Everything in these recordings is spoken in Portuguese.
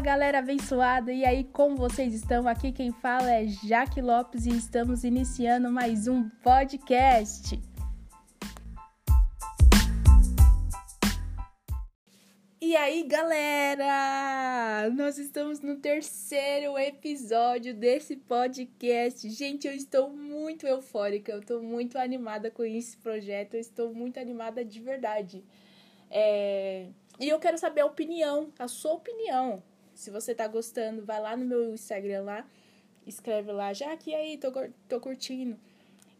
Galera abençoada, e aí como vocês estão? Aqui quem fala é Jaque Lopes e estamos iniciando mais um podcast. E aí galera, nós estamos no terceiro episódio desse podcast. Gente, eu estou muito eufórica, eu estou muito animada com esse projeto, eu estou muito animada de verdade. É... E eu quero saber a opinião, a sua opinião. Se você tá gostando, vai lá no meu Instagram lá, escreve lá, já que aí, tô, tô curtindo.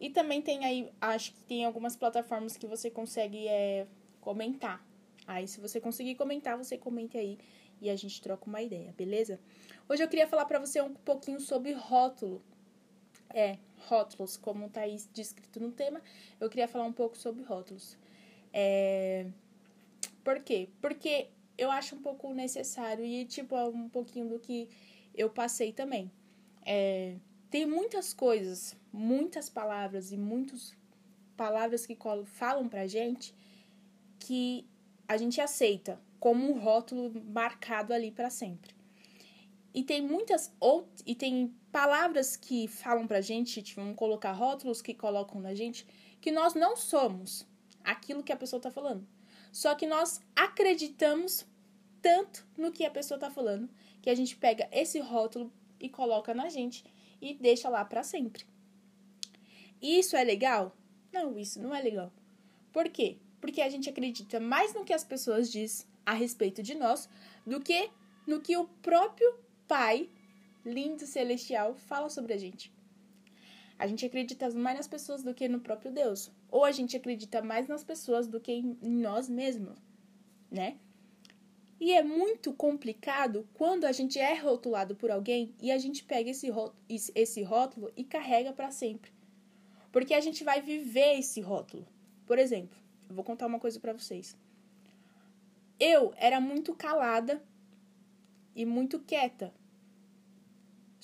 E também tem aí, acho que tem algumas plataformas que você consegue é, comentar. Aí, se você conseguir comentar, você comente aí e a gente troca uma ideia, beleza? Hoje eu queria falar para você um pouquinho sobre rótulo. É, rótulos, como tá aí descrito no tema, eu queria falar um pouco sobre rótulos. É, por quê? Porque eu acho um pouco necessário e, tipo, é um pouquinho do que eu passei também. É, tem muitas coisas, muitas palavras e muitas palavras que falam pra gente que a gente aceita como um rótulo marcado ali para sempre. E tem muitas ou e tem palavras que falam pra gente, tipo, vamos colocar rótulos que colocam na gente que nós não somos aquilo que a pessoa tá falando. Só que nós acreditamos tanto no que a pessoa está falando que a gente pega esse rótulo e coloca na gente e deixa lá para sempre. Isso é legal? Não, isso não é legal. Por quê? Porque a gente acredita mais no que as pessoas dizem a respeito de nós do que no que o próprio Pai lindo celestial fala sobre a gente. A gente acredita mais nas pessoas do que no próprio Deus. Ou a gente acredita mais nas pessoas do que em nós mesmos, né? E é muito complicado quando a gente é rotulado por alguém e a gente pega esse rótulo, esse rótulo e carrega para sempre. Porque a gente vai viver esse rótulo. Por exemplo, eu vou contar uma coisa para vocês. Eu era muito calada e muito quieta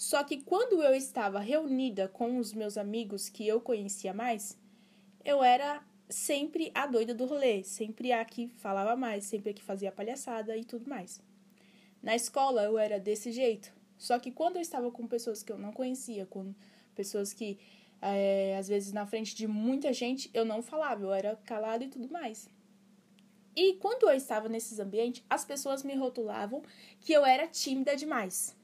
só que quando eu estava reunida com os meus amigos que eu conhecia mais, eu era sempre a doida do rolê, sempre a que falava mais, sempre a que fazia palhaçada e tudo mais. Na escola eu era desse jeito. Só que quando eu estava com pessoas que eu não conhecia, com pessoas que é, às vezes na frente de muita gente eu não falava, eu era calada e tudo mais. E quando eu estava nesses ambientes, as pessoas me rotulavam que eu era tímida demais.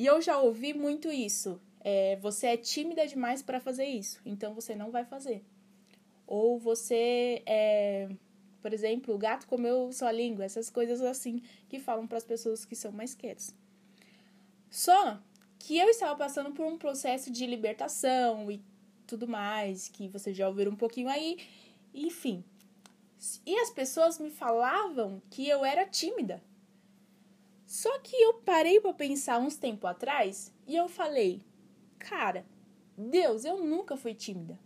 E eu já ouvi muito isso. É, você é tímida demais para fazer isso, então você não vai fazer. Ou você é, por exemplo, o gato comeu sua língua, essas coisas assim que falam para as pessoas que são mais quietas. Só que eu estava passando por um processo de libertação e tudo mais, que vocês já ouviram um pouquinho aí, enfim. E as pessoas me falavam que eu era tímida. Só que eu parei para pensar uns tempo atrás e eu falei, cara, Deus, eu nunca fui tímida.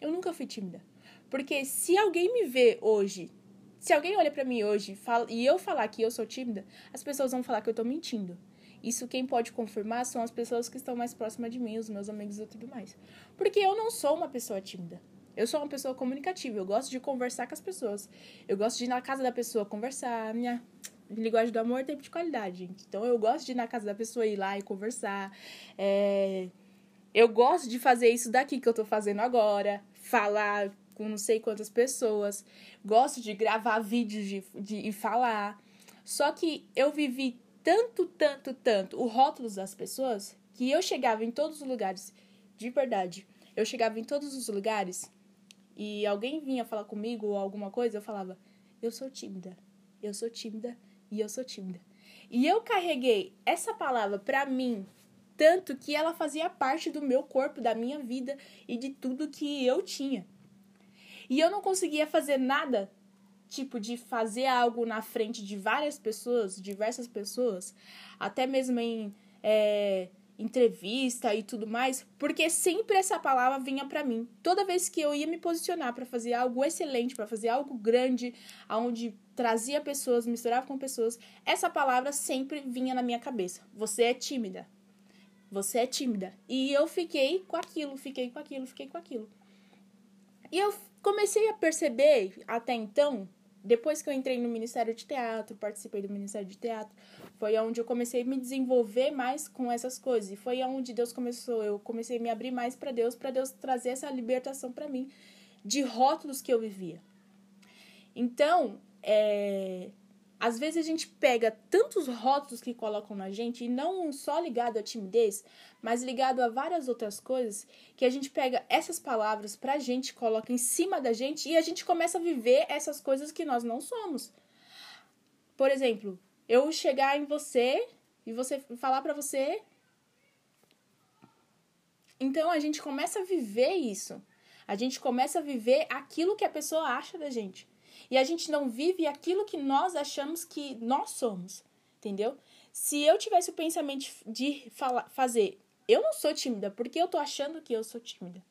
Eu nunca fui tímida. Porque se alguém me vê hoje, se alguém olha para mim hoje fala, e eu falar que eu sou tímida, as pessoas vão falar que eu tô mentindo. Isso quem pode confirmar são as pessoas que estão mais próximas de mim, os meus amigos e tudo mais. Porque eu não sou uma pessoa tímida. Eu sou uma pessoa comunicativa, eu gosto de conversar com as pessoas. Eu gosto de ir na casa da pessoa conversar, minha linguagem do amor é tempo de qualidade, gente. Então eu gosto de ir na casa da pessoa, ir lá e conversar. É... Eu gosto de fazer isso daqui que eu tô fazendo agora, falar com não sei quantas pessoas. Gosto de gravar vídeos de, de, e falar. Só que eu vivi tanto, tanto, tanto o rótulo das pessoas que eu chegava em todos os lugares, de verdade. Eu chegava em todos os lugares e alguém vinha falar comigo ou alguma coisa, eu falava: Eu sou tímida, eu sou tímida, e eu sou tímida. E eu carreguei essa palavra para mim, tanto que ela fazia parte do meu corpo, da minha vida e de tudo que eu tinha. E eu não conseguia fazer nada, tipo, de fazer algo na frente de várias pessoas, diversas pessoas, até mesmo em é, entrevista e tudo mais, porque sempre essa palavra vinha para mim. Toda vez que eu ia me posicionar para fazer algo excelente, para fazer algo grande, aonde trazia pessoas, misturava com pessoas, essa palavra sempre vinha na minha cabeça. Você é tímida. Você é tímida. E eu fiquei com aquilo, fiquei com aquilo, fiquei com aquilo. E eu comecei a perceber até então depois que eu entrei no Ministério de Teatro, participei do Ministério de Teatro, foi onde eu comecei a me desenvolver mais com essas coisas. E foi onde Deus começou, eu comecei a me abrir mais para Deus, para Deus trazer essa libertação para mim de rótulos que eu vivia. Então, é, às vezes a gente pega tantos rótulos que colocam na gente, e não só ligado à timidez, mas ligado a várias outras coisas, que a gente pega essas palavras pra gente, coloca em cima da gente e a gente começa a viver essas coisas que nós não somos. Por exemplo, eu chegar em você e você falar para você. Então a gente começa a viver isso. A gente começa a viver aquilo que a pessoa acha da gente. E a gente não vive aquilo que nós achamos que nós somos, entendeu? Se eu tivesse o pensamento de falar, fazer, eu não sou tímida, porque eu tô achando que eu sou tímida.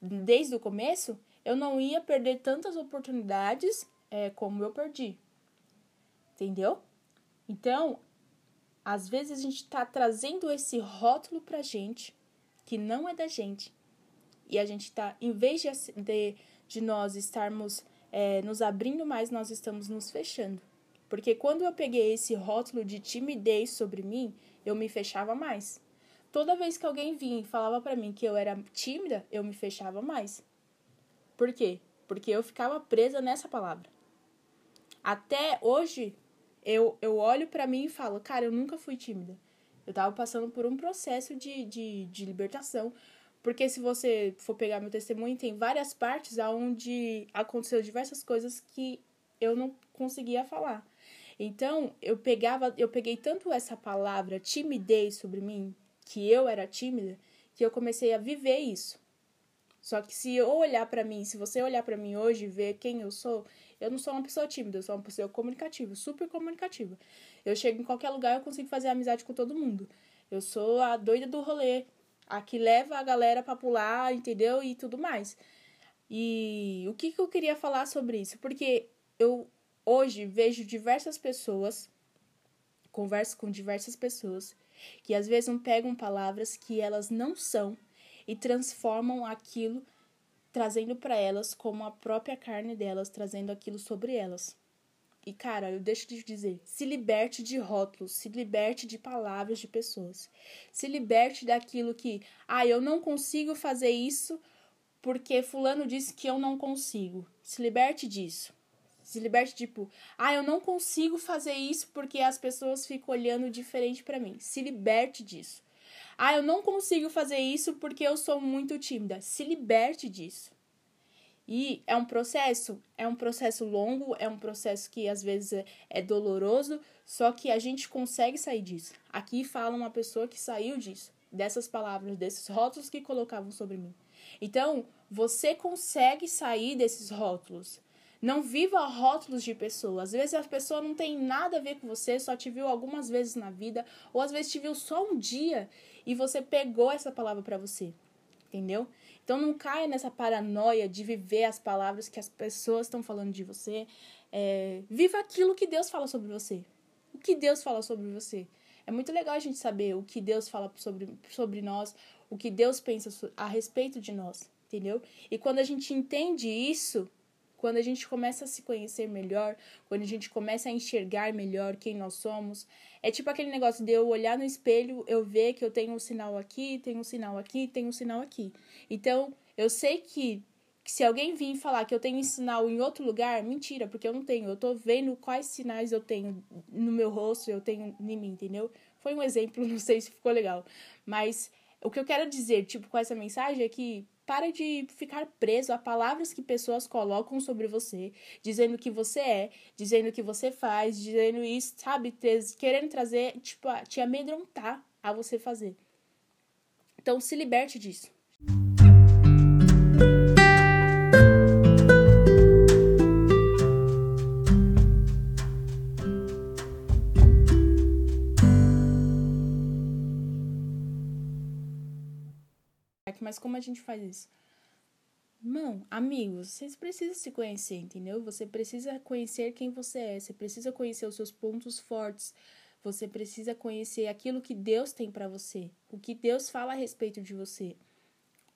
Desde o começo, eu não ia perder tantas oportunidades é, como eu perdi. Entendeu? Então, às vezes a gente tá trazendo esse rótulo pra gente que não é da gente. E a gente tá, em vez de, de, de nós estarmos é, nos abrindo mais, nós estamos nos fechando. Porque quando eu peguei esse rótulo de timidez sobre mim, eu me fechava mais. Toda vez que alguém vinha e falava para mim que eu era tímida, eu me fechava mais. Por quê? Porque eu ficava presa nessa palavra. Até hoje, eu, eu olho para mim e falo, cara, eu nunca fui tímida. Eu tava passando por um processo de, de, de libertação, porque se você for pegar meu testemunho, tem várias partes onde aconteceu diversas coisas que eu não conseguia falar. Então, eu pegava, eu peguei tanto essa palavra timidez sobre mim, que eu era tímida, que eu comecei a viver isso. Só que se eu olhar para mim, se você olhar para mim hoje e ver quem eu sou, eu não sou uma pessoa tímida, eu sou uma pessoa comunicativa, super comunicativa. Eu chego em qualquer lugar, eu consigo fazer amizade com todo mundo. Eu sou a doida do rolê, a que leva a galera para pular, entendeu? E tudo mais. E o que, que eu queria falar sobre isso? Porque eu hoje vejo diversas pessoas, converso com diversas pessoas, que às vezes não pegam palavras que elas não são e transformam aquilo, trazendo para elas como a própria carne delas, trazendo aquilo sobre elas. E cara, eu deixo de dizer, se liberte de rótulos, se liberte de palavras de pessoas. Se liberte daquilo que, ah, eu não consigo fazer isso porque fulano disse que eu não consigo. Se liberte disso. Se liberte tipo, ah, eu não consigo fazer isso porque as pessoas ficam olhando diferente para mim. Se liberte disso. Ah, eu não consigo fazer isso porque eu sou muito tímida. Se liberte disso. E é um processo, é um processo longo, é um processo que às vezes é, é doloroso, só que a gente consegue sair disso. Aqui fala uma pessoa que saiu disso, dessas palavras, desses rótulos que colocavam sobre mim. Então, você consegue sair desses rótulos. Não viva rótulos de pessoas. Às vezes a pessoa não tem nada a ver com você, só te viu algumas vezes na vida, ou às vezes te viu só um dia e você pegou essa palavra para você. Entendeu? Então não caia nessa paranoia de viver as palavras que as pessoas estão falando de você. É, viva aquilo que Deus fala sobre você. O que Deus fala sobre você. É muito legal a gente saber o que Deus fala sobre, sobre nós, o que Deus pensa a respeito de nós, entendeu? E quando a gente entende isso, quando a gente começa a se conhecer melhor, quando a gente começa a enxergar melhor quem nós somos, é tipo aquele negócio de eu olhar no espelho, eu ver que eu tenho um sinal aqui, tenho um sinal aqui, tenho um sinal aqui. Então, eu sei que, que se alguém vir falar que eu tenho um sinal em outro lugar, mentira, porque eu não tenho. Eu tô vendo quais sinais eu tenho no meu rosto, eu tenho em mim, entendeu? Foi um exemplo, não sei se ficou legal. Mas o que eu quero dizer, tipo, com essa mensagem é que para de ficar preso a palavras que pessoas colocam sobre você, dizendo que você é, dizendo que você faz, dizendo isso, sabe? Querendo trazer, tipo, te amedrontar a você fazer. Então, se liberte disso. Como a gente faz isso? Mão, amigos, vocês precisam se conhecer, entendeu? Você precisa conhecer quem você é, você precisa conhecer os seus pontos fortes, você precisa conhecer aquilo que Deus tem para você, o que Deus fala a respeito de você.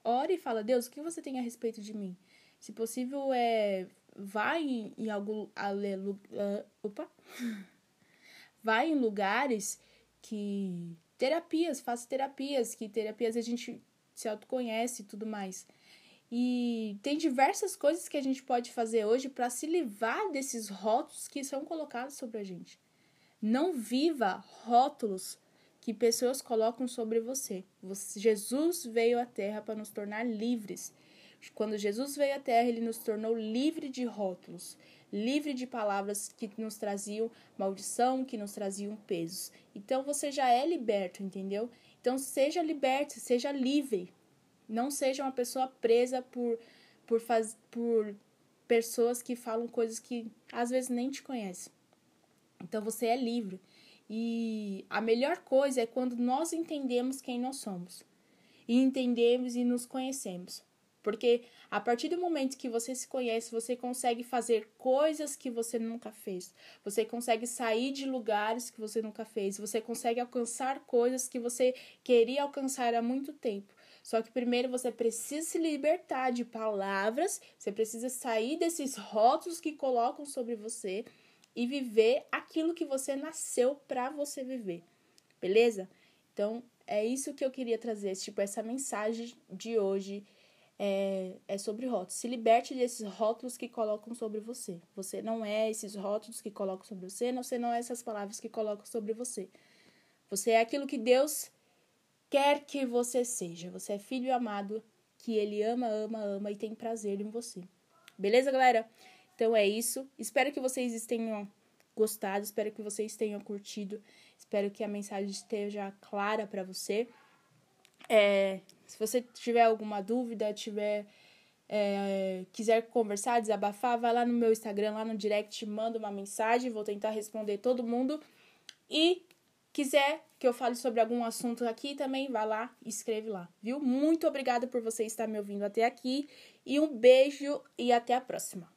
Ore e fala: Deus, o que você tem a respeito de mim? Se possível, é vai em, em algum alelu, uh, opa, vai em lugares que terapias, faça terapias, que terapias a gente se autoconhece e tudo mais. E tem diversas coisas que a gente pode fazer hoje para se livrar desses rótulos que são colocados sobre a gente. Não viva rótulos que pessoas colocam sobre você. Jesus veio à Terra para nos tornar livres. Quando Jesus veio à Terra, ele nos tornou livre de rótulos, livre de palavras que nos traziam maldição, que nos traziam pesos. Então você já é liberto, entendeu? Então seja liberto, seja livre. Não seja uma pessoa presa por, por, faz, por pessoas que falam coisas que às vezes nem te conhecem. Então você é livre. E a melhor coisa é quando nós entendemos quem nós somos. E entendemos e nos conhecemos. Porque a partir do momento que você se conhece, você consegue fazer coisas que você nunca fez. Você consegue sair de lugares que você nunca fez. Você consegue alcançar coisas que você queria alcançar há muito tempo. Só que primeiro você precisa se libertar de palavras, você precisa sair desses rótulos que colocam sobre você e viver aquilo que você nasceu para você viver. Beleza? Então, é isso que eu queria trazer, tipo essa mensagem de hoje é, é sobre rótulos. Se liberte desses rótulos que colocam sobre você. Você não é esses rótulos que colocam sobre você, você não é essas palavras que colocam sobre você. Você é aquilo que Deus quer que você seja. Você é filho amado, que ele ama, ama, ama e tem prazer em você. Beleza, galera? Então é isso. Espero que vocês tenham gostado, espero que vocês tenham curtido, espero que a mensagem esteja clara para você. É, se você tiver alguma dúvida, tiver é, quiser conversar, desabafar, vai lá no meu Instagram, lá no direct, manda uma mensagem, vou tentar responder todo mundo. E quiser que eu fale sobre algum assunto aqui, também vá lá e escreve lá, viu? Muito obrigada por você estar me ouvindo até aqui e um beijo e até a próxima.